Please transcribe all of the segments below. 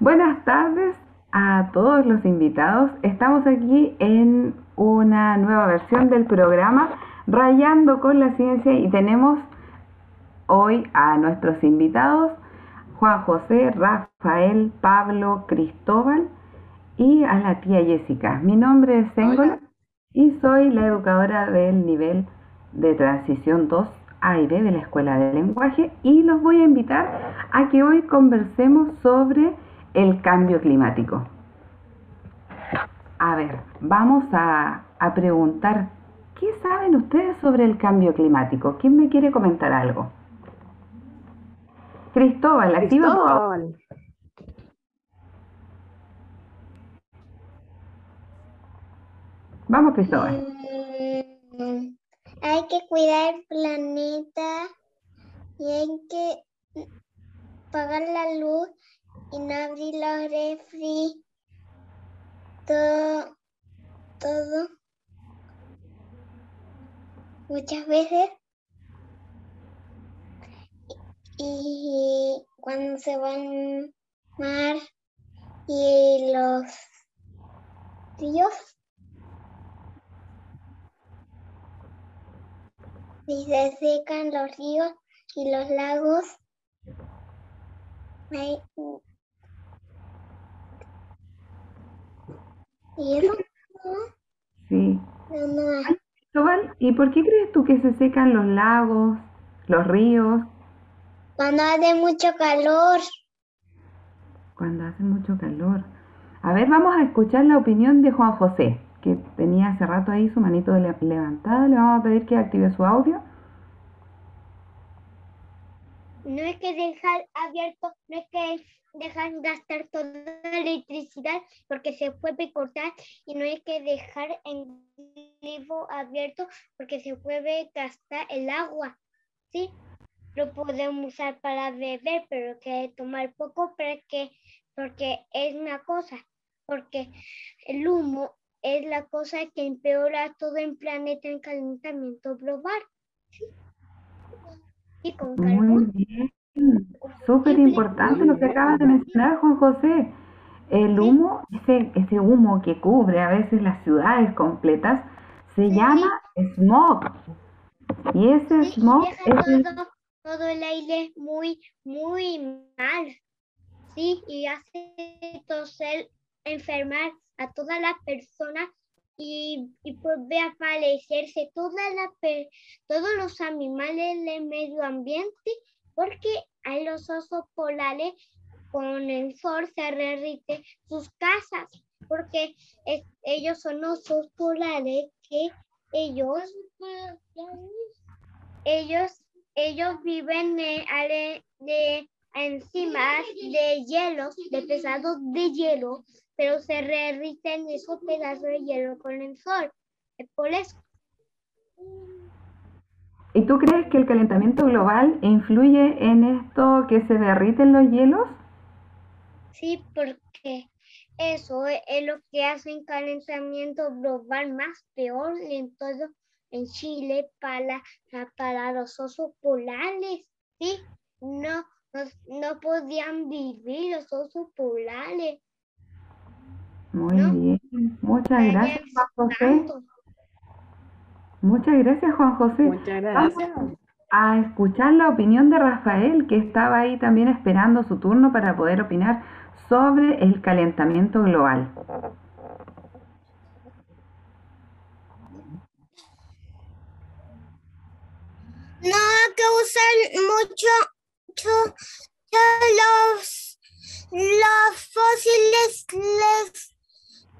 Buenas tardes a todos los invitados. Estamos aquí en una nueva versión del programa Rayando con la Ciencia y tenemos hoy a nuestros invitados Juan José, Rafael, Pablo, Cristóbal y a la tía Jessica. Mi nombre es Sengola y soy la educadora del nivel de transición 2 A y B de la Escuela de Lenguaje y los voy a invitar a que hoy conversemos sobre el cambio climático. A ver, vamos a, preguntar, ¿qué saben ustedes sobre el cambio climático? ¿Quién me quiere comentar algo? Cristóbal, activa Cristóbal. Vamos, Cristóbal. Mm, hay que cuidar el planeta y hay que pagar la luz y no abrir los refri, todo, todo, muchas veces. Y cuando se van mar y los ríos, y se secan los ríos y los lagos, ¿Y Sí. ¿y por qué crees tú que se secan los lagos, los ríos? Cuando hace mucho calor. Cuando hace mucho calor. A ver, vamos a escuchar la opinión de Juan José, que tenía hace rato ahí su manito levantada. Le vamos a pedir que active su audio. No hay que dejar abierto, no hay que dejar gastar toda la electricidad porque se puede cortar y no hay que dejar en vivo abierto porque se puede gastar el agua. ¿Sí? Lo podemos usar para beber, pero que tomar poco porque, porque es una cosa, porque el humo es la cosa que empeora todo el planeta en calentamiento global. ¿sí? Y con carbón. Súper importante lo que acabas de mencionar, Juan José. El humo, ese, ese humo que cubre a veces las ciudades completas, se llama smog. Y ese smog es todo, el aire muy, muy mal. Sí, y hace toser, enfermar a todas las personas y, y puede aparecerse toda la, todos los animales del medio ambiente porque hay los osos polares con el sol se derrite sus casas, porque ellos son osos polares que ellos, ellos, ellos viven de, de encima de hielo, de pesados de hielo, pero se derriten esos pedazos de hielo con el sol. Es por eso. ¿Y tú crees que el calentamiento global influye en esto que se derriten los hielos? Sí, porque eso es lo que hace el calentamiento global más peor en todo en Chile para, para los osos polares. Sí, no, no, podían vivir los osos polares. Muy bien, muchas gracias, José. Muchas gracias, Juan José. Muchas gracias. a escuchar la opinión de Rafael, que estaba ahí también esperando su turno para poder opinar sobre el calentamiento global. No hay que usar mucho, los, los fósiles les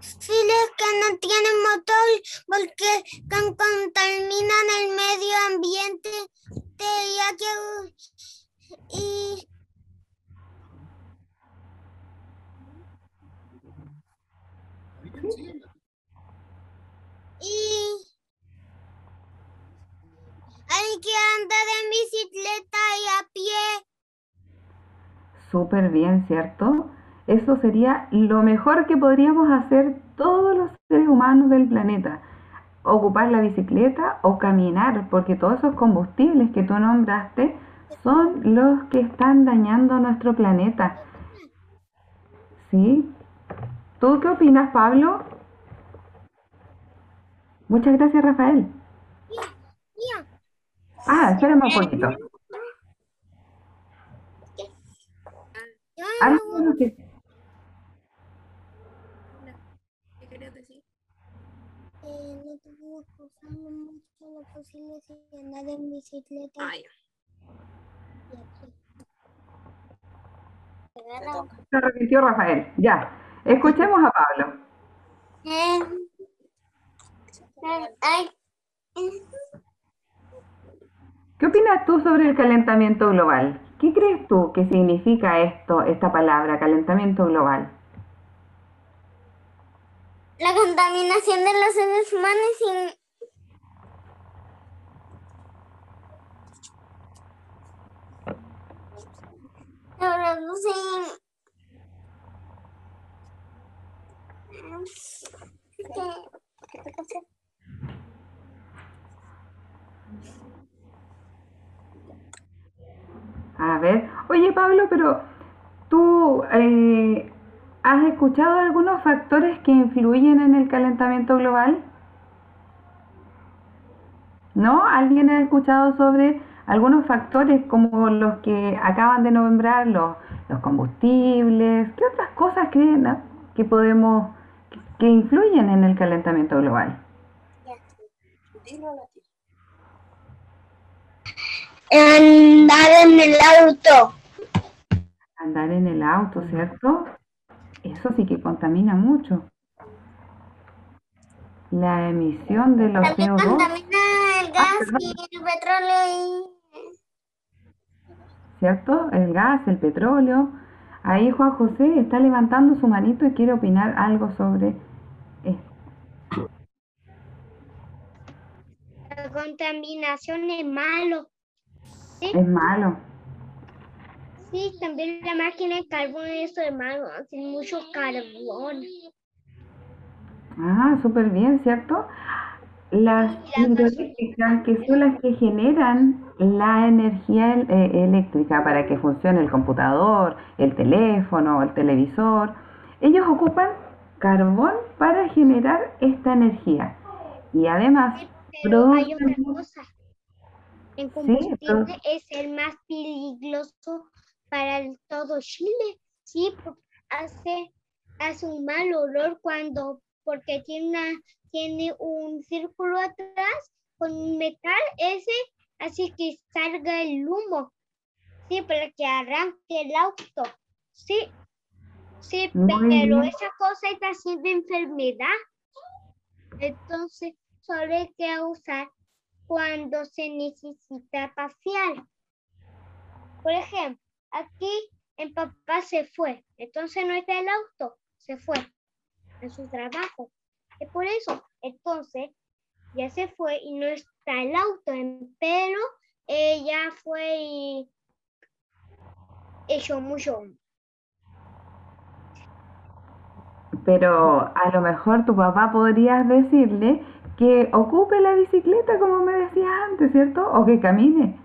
Files que no tienen motor porque contaminan el medio ambiente ya que, y, y hay que andar en bicicleta y a pie. Súper bien, ¿cierto? Eso sería lo mejor que podríamos hacer todos los seres humanos del planeta. Ocupar la bicicleta o caminar, porque todos esos combustibles que tú nombraste son los que están dañando nuestro planeta. ¿Sí? ¿Tú qué opinas, Pablo? Muchas gracias, Rafael. Ah, espérame un poquito. Algo que- ¿Qué querías decir? Usar mucho lo posible sin andar en bicicleta. Se repitió Rafael. Ya. Escuchemos a Pablo. ¿Qué opinas tú sobre el calentamiento global? ¿Qué crees tú que significa esto, esta palabra, calentamiento global? La contaminación de los seres humanos producen ¿Qué? A ver, oye Pablo, pero tú eh, has escuchado algunos factores que influyen en el calentamiento global? ¿No? ¿Alguien ha escuchado sobre algunos factores como los que acaban de nombrar, los, los combustibles? ¿Qué otras cosas creen no? que podemos, que influyen en el calentamiento global? Andar en el auto. Andar en el auto, ¿cierto? Eso sí que contamina mucho. La emisión de los También CO2, contamina el gas y el petróleo ¿cierto? El gas, el petróleo. Ahí Juan José está levantando su manito y quiere opinar algo sobre esto. la contaminación es malo. Es malo. Sí, también la máquina de carbón, es malo, hace mucho carbón. Ah, súper bien, ¿cierto? Las la hidroeléctricas, que son las que generan la energía el- eh, eléctrica para que funcione el computador, el teléfono, el televisor, ellos ocupan carbón para generar esta energía. Y además Pero hay otra cosa. El combustible es el más peligroso para todo Chile. Sí, hace, hace un mal olor cuando, porque tiene, una- tiene un círculo atrás con metal ese, así que salga el humo. Sí, para que arranque el auto. Sí, sí, pero esa cosa está haciendo enfermedad. Entonces, solo hay que usar cuando se necesita pasear. Por ejemplo, aquí el papá se fue, entonces no está el auto, se fue a su trabajo. Es por eso, entonces ya se fue y no está el auto, en- pero ella fue y mucho. Pero a lo mejor tu papá podrías decirle que ocupe la bicicleta como me decías antes, ¿cierto? O que camine.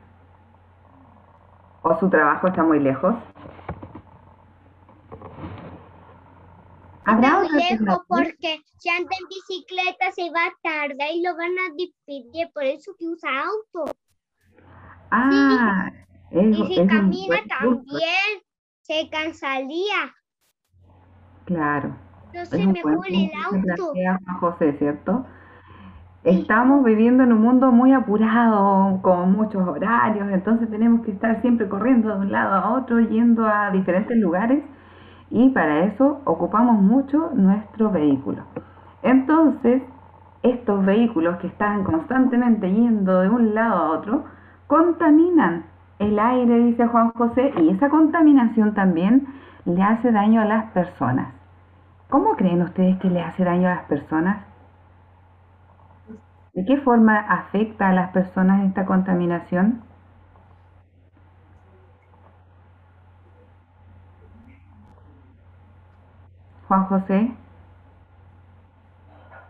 O su trabajo está muy lejos. ¿Habrá Está muy lejos porque si anda en bicicleta se va tarde y lo van a despedir, por eso que usa auto. Ah, es, Y si es camina también se cansaría. Claro, es Entonces mejor el auto. José, ¿cierto? Estamos viviendo en un mundo muy apurado, con muchos horarios, entonces tenemos que estar siempre corriendo de un lado a otro, yendo a diferentes lugares y para eso ocupamos mucho nuestro vehículo. Entonces, estos vehículos que están constantemente yendo de un lado a otro, contaminan el aire, dice Juan José, y esa contaminación también le hace daño a las personas. ¿Cómo creen ustedes que le hace daño a las personas? ¿De qué forma afecta a las personas esta contaminación? Juan José,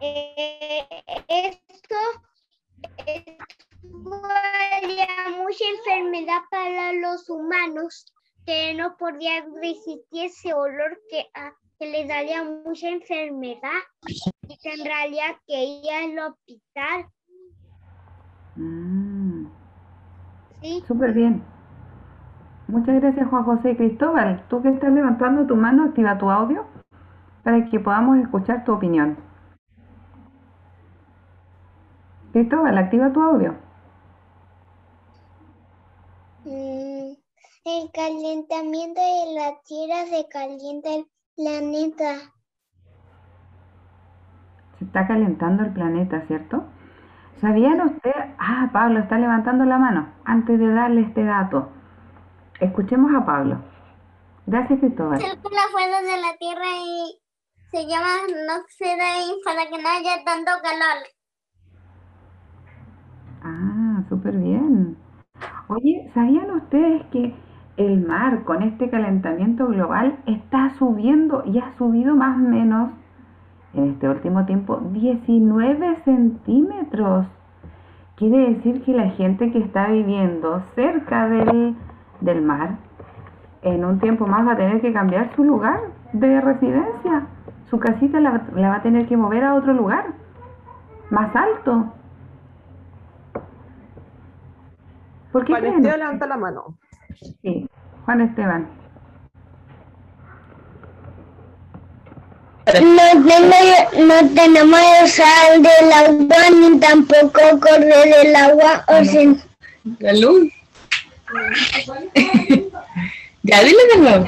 Eh, esto daría mucha enfermedad para los humanos que no podían resistir ese olor que, ah, que le daría mucha enfermedad y tendría que ir al hospital. Mm, Sí, súper bien. Muchas gracias, Juan José. Cristóbal, tú que estás levantando tu mano, activa tu audio para que podamos escuchar tu opinión. Cristóbal, activa tu audio. Mm, el calentamiento de la Tierra se calienta el planeta. Se está calentando el planeta, ¿cierto? ¿Sabían ustedes? Ah, Pablo está levantando la mano. Antes de darle este dato, escuchemos a Pablo. Gracias, Cristóbal. Fuera de la Tierra y se llama nóxida y para que no haya tanto calor. Ah, súper bien. Oye, ¿sabían ustedes que el mar con este calentamiento global está subiendo y ha subido más o menos en este último tiempo 19 centímetros? Quiere decir que la gente que está viviendo cerca del, del mar en un tiempo más va a tener que cambiar su lugar de residencia. Su casita la, la va a tener que mover a otro lugar, más alto. ¿Por qué levanta la mano. Sí, Juan Esteban. No, tengo- no tenemos usar del agua ni tampoco correr del agua o sin La luz. ya, dile de nuevo.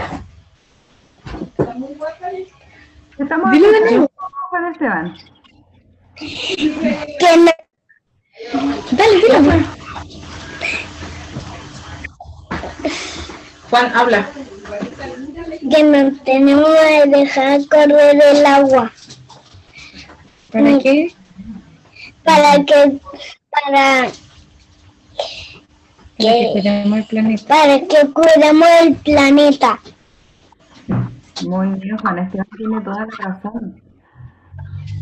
Estamos Dile de nuevo. Juan Esteban. que no, Dale, dile. Juan, habla. que no tenemos que dejar correr el agua ¿Para qué? para que para Para que cuidemos el planeta. para que cuidemos el planeta. Muy bien, Juan Esteban tiene toda la razón.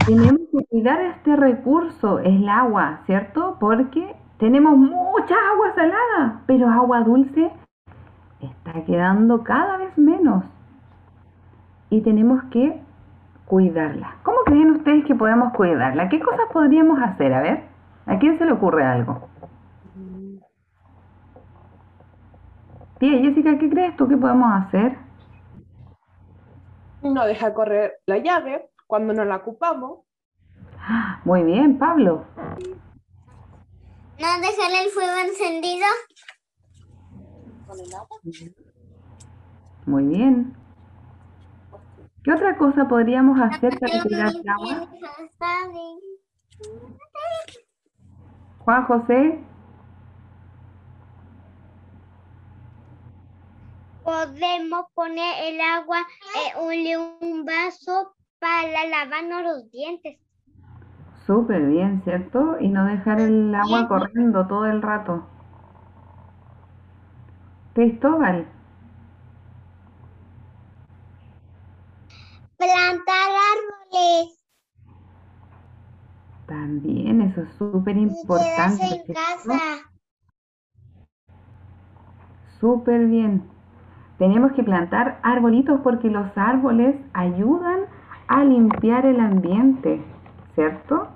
Tenemos que cuidar este recurso, es el agua, ¿cierto? Porque tenemos mucha agua salada, pero agua dulce está quedando cada vez menos. Y tenemos que cuidarla. ¿Cómo creen ustedes que podemos cuidarla? ¿Qué cosas podríamos hacer? A ver, ¿a quién se le ocurre algo? Tía Jessica, ¿qué crees tú que podemos hacer? No deja correr la llave cuando no la ocupamos. Muy bien, Pablo. No dejar el fuego encendido. con el agua. Muy bien. ¿Qué otra cosa podríamos hacer para cuidar el agua? Juan José, Podemos poner el agua en un, un vaso para lavarnos los dientes. súper bien, ¿cierto? Y no dejar el agua corriendo todo el rato. Cristóbal, Plantar árboles. también eso es súper importante. casa. Súper bien. Tenemos que plantar arbolitos porque los árboles ayudan a limpiar el ambiente, ¿cierto?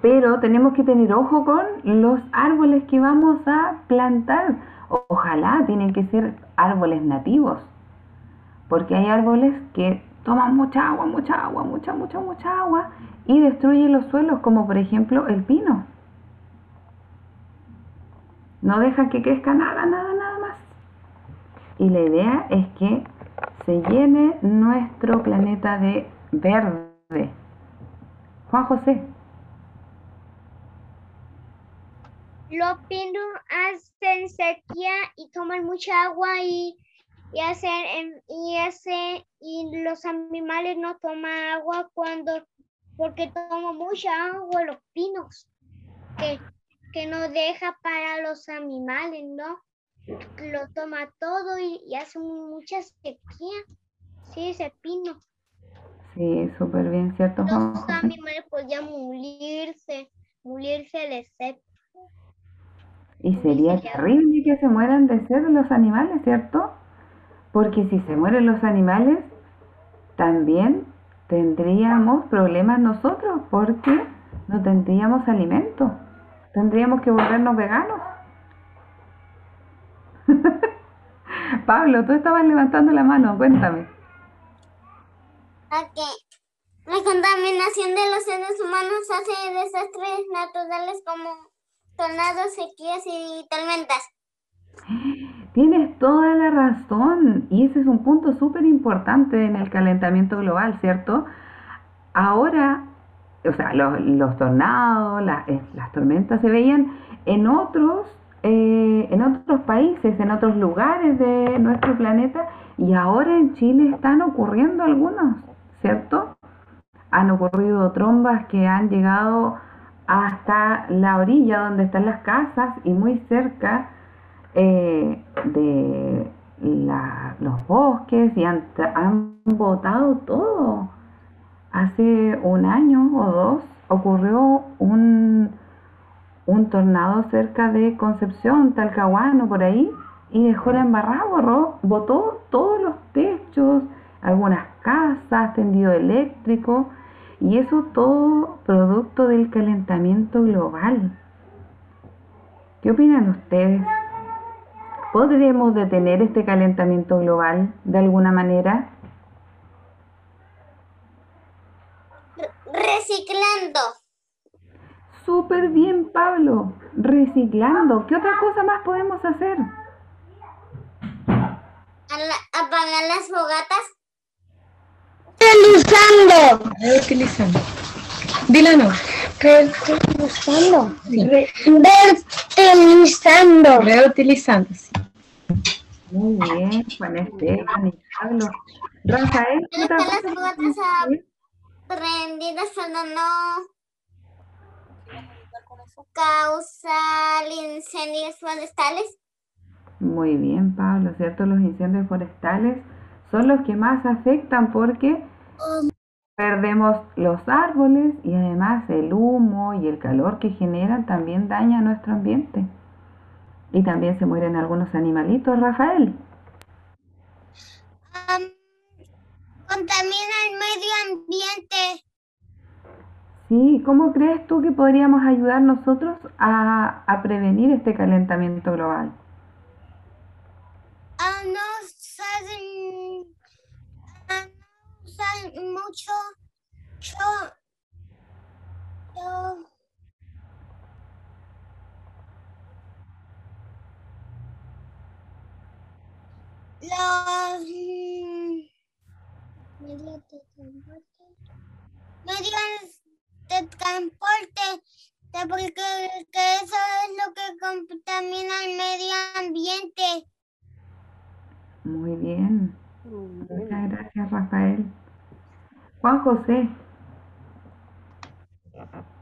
Pero tenemos que tener ojo con los árboles que vamos a plantar. Ojalá tienen que ser árboles nativos, porque hay árboles que toman mucha agua, mucha agua, mucha, mucha, mucha agua y destruyen los suelos, como por ejemplo el pino. No dejan que crezca nada, nada, nada más. Y la idea es que se llene nuestro planeta de verde. Juan José, Los pinos hacen sequía y toman mucha agua y, y hacen em, y hace y los animales no toman agua cuando porque toman mucha agua los pinos que, que no deja para los animales, ¿no? Lo toma todo y, y hace mucha sequía. Sí, ese pino. sí, súper bien, ¿cierto, Los animales podían morirse, morirse de sed. Y sería terrible que se mueran de sed los animales, ¿cierto? Porque si se mueren los animales, también tendríamos problemas nosotros porque no tendríamos alimento. Tendríamos que volvernos veganos. Pablo, tú estabas levantando la mano, cuéntame. Ok. La contaminación de los seres humanos hace desastres naturales como tornados, sequías y tormentas. Tienes toda la razón y ese es un punto súper importante en el calentamiento global, ¿cierto? Ahora, o sea, los, tornados, eh, las tormentas se veían en otros, eh, en otros países, en otros lugares de nuestro planeta y ahora en Chile están ocurriendo algunos, ¿cierto? Han ocurrido trombas que han llegado hasta la orilla donde están las casas y muy cerca eh, de la- los bosques y han, han botado todo. Hace un año o dos ocurrió un, un tornado cerca de Concepción, Talcahuano, por ahí, y dejó la embarrada, borró, botó todos los techos, algunas casas, tendido eléctrico, y eso todo producto del calentamiento global. ¿Qué opinan ustedes? ¿Podremos detener este calentamiento global de alguna manera? Reciclando. Súper bien, Pablo. Reciclando. ¿Qué otra cosa más podemos hacer? Apagar las fogatas. Reutilizando. Reutilizando. Dila no. Reutilizando. Sí. Reutilizando. Reutilizando. sí. Muy bien, Juan Esteban y Pablo. Rafael, ¿qué Están las cosa fogatas podemos a- hacer? Prendidas para no causar incendios forestales. Muy bien, Pablo, ¿cierto? Los incendios forestales son los que más afectan porque perdemos los árboles y además el humo y el calor que generan también daña nuestro ambiente. Y también se mueren algunos animalitos, Rafael. Am, contamina el medio ambiente. Sí, ¿cómo crees tú que podríamos ayudar nosotros a, a prevenir este calentamiento global? A no usar, mm, a no mucho, yo, yo, los medios de transporte, medios de transporte, porque que eso es lo que contamina el medio ambiente. Muy bien, muchas gracias, Rafael. Juan José,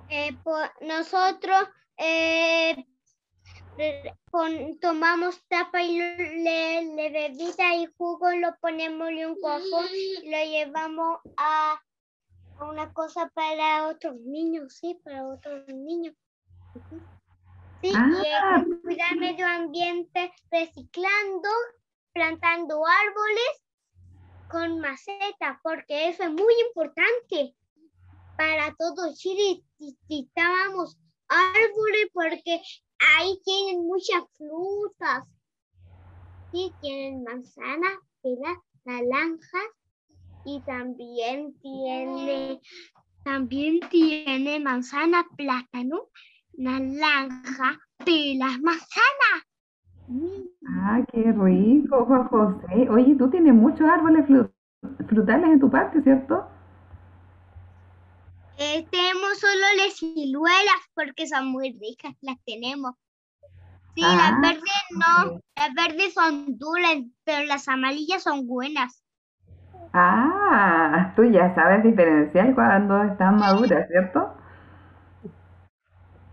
Eh, po- nosotros eh, pon- tomamos tapa y le, le bebida y jugo, lo ponemos en un cajón y lo llevamos a, a una cosa para otros niños, sí, para otros niños. Sí, y Ah. que cuidar el medio ambiente reciclando, plantando árboles con maceta, porque eso es muy importante para todo Chile necesitábamos árboles porque ahí tienen muchas frutas. Sí, tienen manzanas, peras, naranjas y también tiene, también tiene manzana, plátano, naranja, peras, manzana. Ah, qué rico, Juan José. Oye, tú tienes muchos árboles fru- frutales en tu parque, ¿cierto? Eh, tenemos solo las ciruelas porque son muy ricas, las tenemos. Sí, Ah, las verdes no, las verdes son duras, pero las amarillas son buenas. Ah, tú ya sabes diferenciar cuando están maduras, ¿cierto?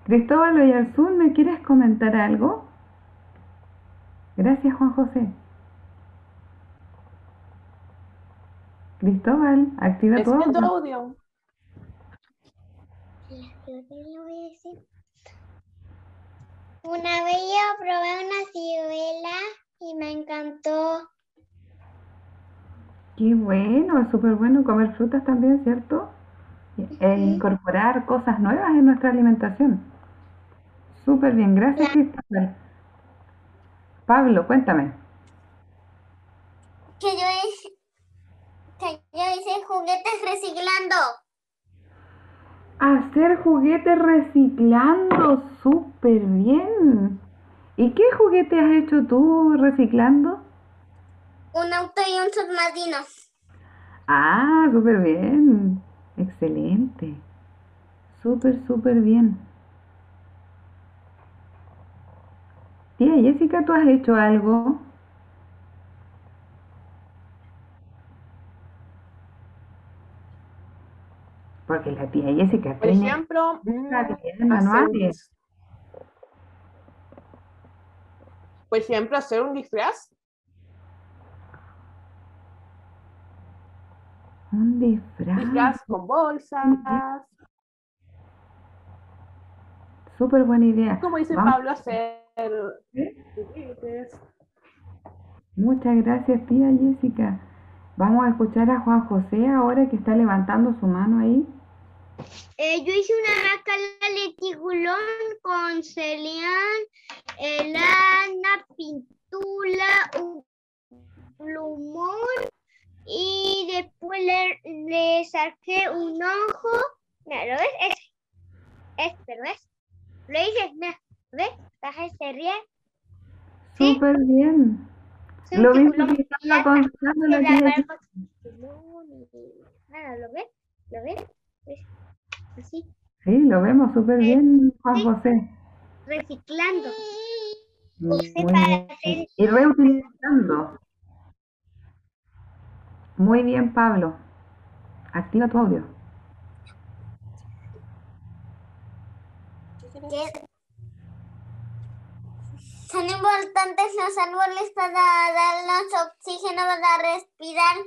Cristóbal Oyarzún, ¿me quieres comentar algo? Gracias, Juan José. Cristóbal, activa tu ¿Es que tu audio. audio? Voy a decir. Una vez yo probé una ciruela y me encantó. Qué bueno, es súper bueno comer frutas también, ¿cierto? E incorporar cosas nuevas en nuestra alimentación. Súper bien, gracias Cristóbal. Pablo, cuéntame. Que yo hice, que yo hice juguetes reciclando. Hacer juguetes reciclando, súper bien. ¿Y qué juguete has hecho tú reciclando? Un auto y un submarino. Ah, súper bien. Excelente. Súper, súper bien. Tía Jessica, ¿tú has hecho algo? Porque la tía Jessica Por tiene ejemplo, manuales. un- por ejemplo, hacer un disfraz. Un disfraz. Disfraz con bolsas. Súper buena idea. Como dice Vamos- Pablo, hacer ¿Eh? Muchas gracias, tía Jessica. Vamos a escuchar a Juan José ahora que está levantando su mano ahí. Eh, yo hice una máscara de tiburón con celián, eh, lana, pintura, un plumón y después le, le saqué un ojo. Mira, ¿lo ves? Ese. Este, ¿lo ves? Lo hice, mira, ¿lo ves? Baja se ríe. Sí. Súper bien. Es Lo que estaba contando la Es la Nada, ¿lo ves? ¿Lo ves? ¿Ves? Así, Sí, lo vemos súper bien, Juan. José. reciclando. Para hacer Y reutilizando. Muy bien, Pablo. Activa tu audio. son importantes los árboles para darnos oxígeno para respirar.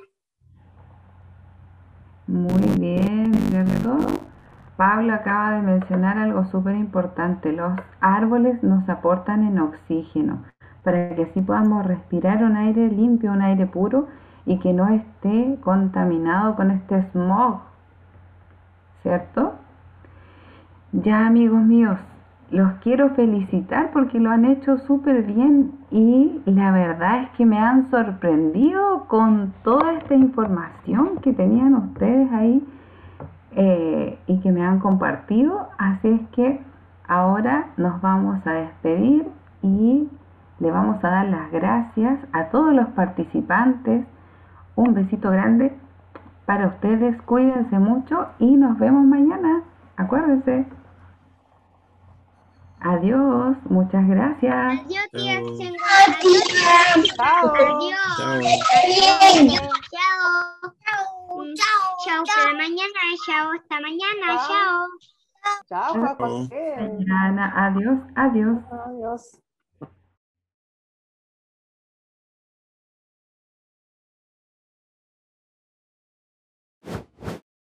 Pablo acaba de mencionar algo súper importante. Los árboles nos aportan en oxígeno para que así podamos respirar un aire limpio, un aire puro y que no esté contaminado con este smog. ¿Cierto? Ya amigos míos, los quiero felicitar porque lo han hecho súper bien y la verdad es que me han sorprendido con toda esta información que tenían ustedes ahí eh, y que me han compartido. Así es que ahora nos vamos a despedir y le vamos a dar las gracias a todos los participantes. Un besito grande para ustedes, cuídense mucho y nos vemos mañana. Acuérdense. Adiós, muchas gracias. Adiós, tía. Chao. Adiós. Chao. Adiós. Chao. Chao. Chao. Chao. Hasta mañana. Chao. Hasta mañana. Chao. Chao. Chao. Mañana, adiós, adiós. Adiós.